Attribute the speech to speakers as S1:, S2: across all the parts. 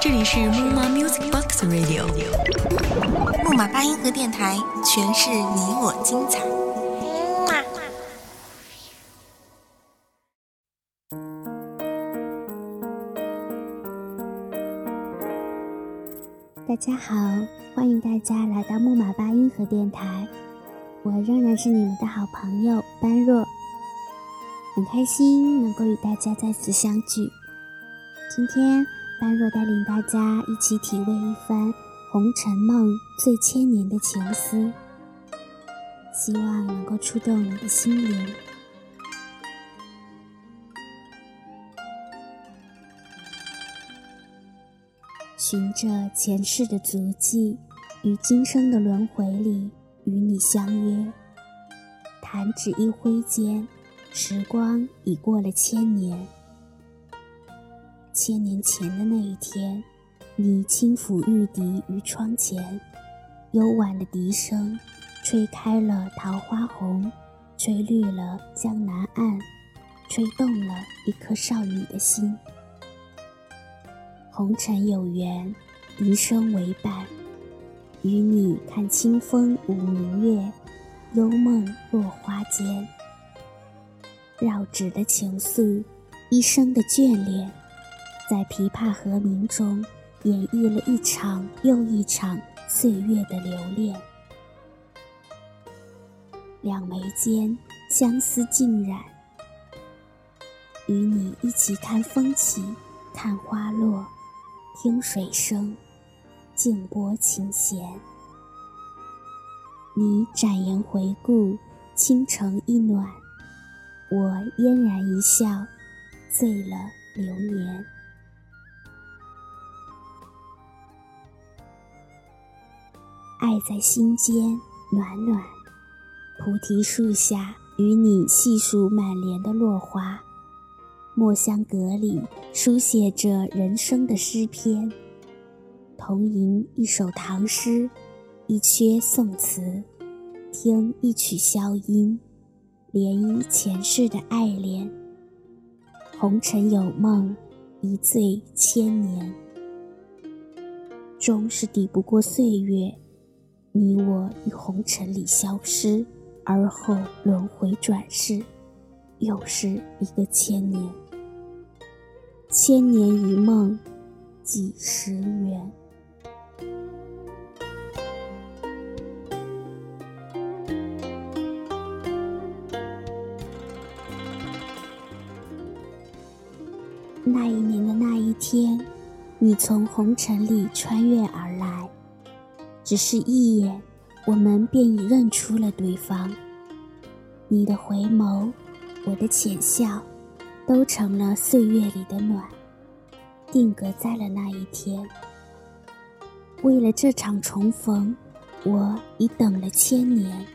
S1: 这里是木马 Music Box Radio，
S2: 木马八音盒电台，诠释你我精彩。
S3: 大家好，欢迎大家来到木马八音盒电台，我仍然是你们的好朋友般若，很开心能够与大家再次相聚。今天，般若带领大家一起体味一番《红尘梦》醉千年的情思，希望能够触动你的心灵。循着前世的足迹，于今生的轮回里与你相约。弹指一挥间，时光已过了千年。千年前的那一天，你轻抚玉笛于窗前，幽婉的笛声，吹开了桃花红，吹绿了江南岸，吹动了一颗少女的心。红尘有缘，笛声为伴，与你看清风舞明月，幽梦落花间。绕指的情愫，一生的眷恋，在琵琶和鸣中演绎了一场又一场岁月的留恋。两眉间相思浸染，与你一起看风起，看花落。听水声，静拨琴弦。你展颜回顾，倾城一暖，我嫣然一笑，醉了流年。爱在心间，暖暖。菩提树下，与你细数满帘的落花。墨香阁里书写着人生的诗篇，同吟一首唐诗，一阙宋词，听一曲箫音，涟漪前世的爱恋。红尘有梦，一醉千年，终是抵不过岁月。你我于红尘里消失，而后轮回转世，又是一个千年。千年一梦，几时圆？那一年的那一天，你从红尘里穿越而来，只是一眼，我们便已认出了对方。你的回眸，我的浅笑。都成了岁月里的暖，定格在了那一天。为了这场重逢，我已等了千年。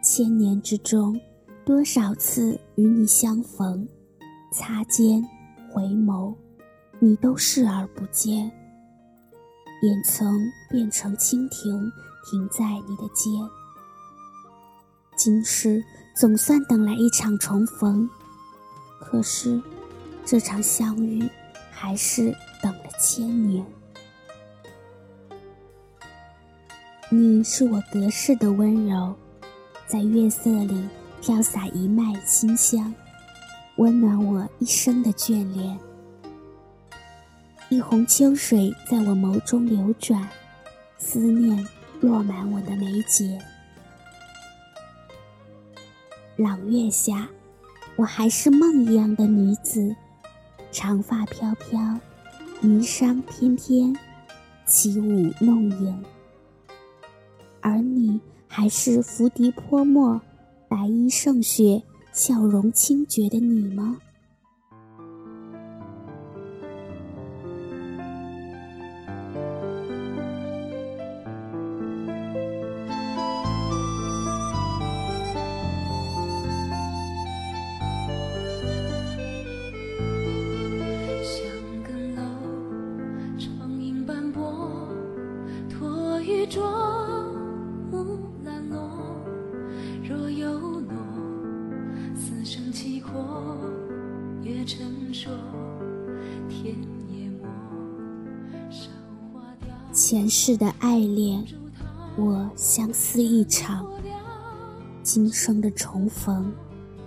S3: 千年之中，多少次与你相逢、擦肩、回眸，你都视而不见。眼曾变成蜻蜓，停在你的肩。今世总算等来一场重逢。可是，这场相遇还是等了千年。你是我隔世的温柔，在月色里飘洒一脉清香，温暖我一生的眷恋。一泓秋水在我眸中流转，思念落满我的眉睫。朗月下。我还是梦一样的女子，长发飘飘，霓裳翩翩，起舞弄影。而你还是拂笛泼墨，白衣胜雪，笑容清绝的你吗？前世的爱恋，我相思一场。今生的重逢，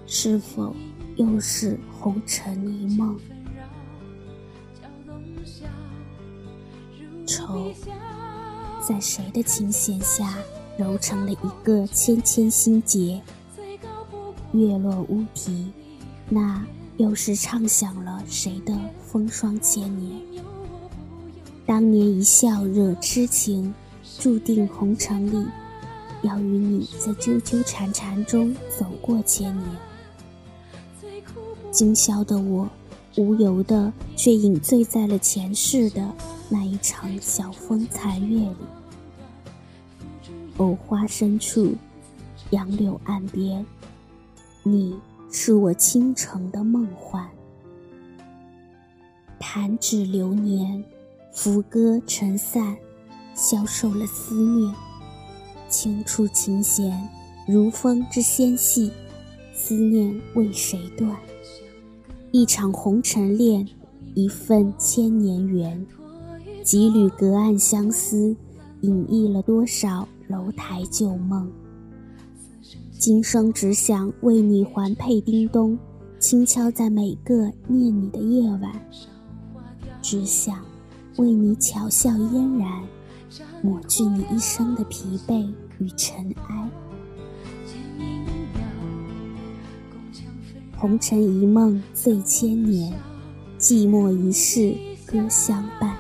S3: 是否又是红尘一梦？愁，在谁的琴弦下揉成了一个纤纤心结？月落乌啼，那又是唱响了谁的风霜千年？当年一笑惹痴情，注定红尘里要与你在纠纠缠缠中走过千年。今宵的我，无由的却饮醉在了前世的那一场晓风残月里。藕花深处，杨柳岸边，你是我倾城的梦幻。弹指流年。浮歌尘散，消瘦了思念。轻触琴弦，如风之纤细，思念为谁断？一场红尘恋，一份千年缘。几缕隔岸相思，隐匿了多少楼台旧梦？今生只想为你环佩叮咚，轻敲在每个念你的夜晚。只想。为你巧笑嫣然，抹去你一生的疲惫与尘埃。红尘一梦醉千年，寂寞一世歌相伴。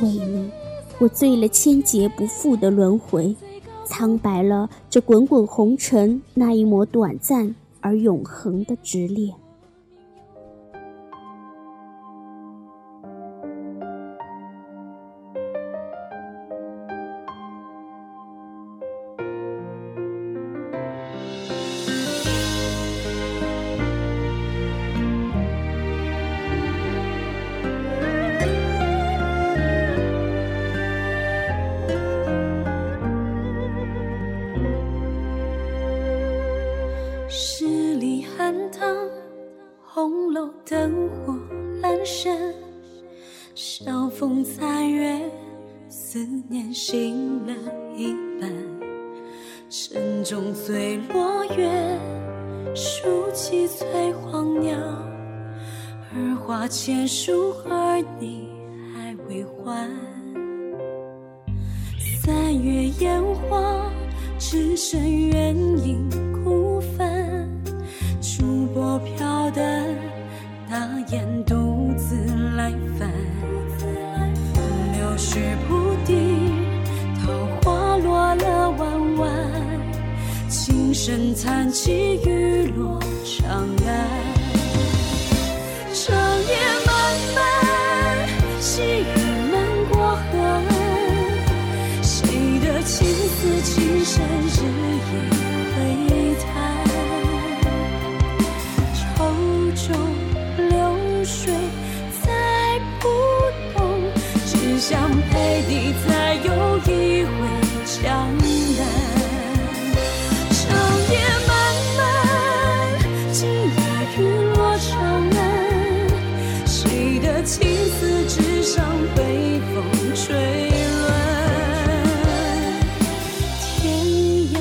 S3: 为你，我醉了千劫不复的轮回，苍白了这滚滚红尘那一抹短暂而永恒的执念十里寒塘，红楼。
S4: 灯火阑珊，晓风残月，思念醒了一半。城中醉落月，数起翠黄鸟。而花千树，儿你还未还。三月烟花，只剩远影孤柳絮不滴，桃花落了弯弯，琴声弹起，雨落长安。上被风吹乱？天涯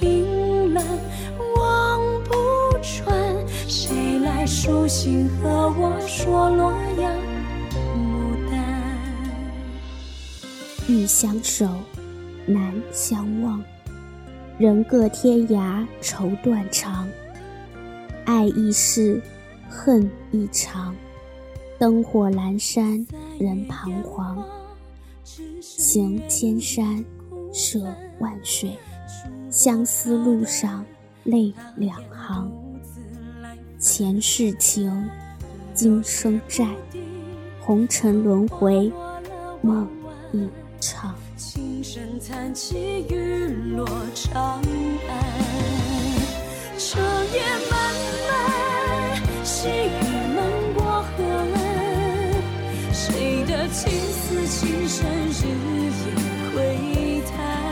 S4: 凭栏，望不穿，谁来书信和我说洛阳牡丹？
S3: 欲相守，难相忘。人各天涯，愁断肠。爱易逝，恨亦长。灯火阑珊，人彷徨。行千山，涉万水，相思路上泪两行。前世情，今生债，红尘轮回，梦一。
S4: 琴声残起，雨落长安。长夜情丝情深，日夜
S3: 窥探？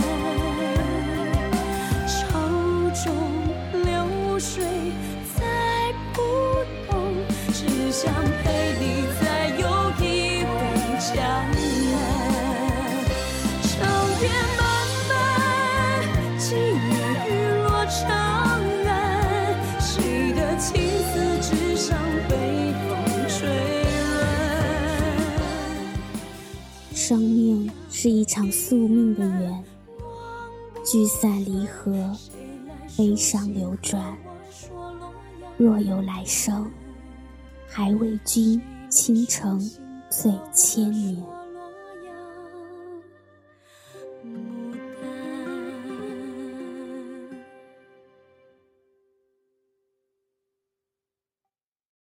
S3: 聚散离合，悲伤流转。若有来生，还为君倾城醉千年。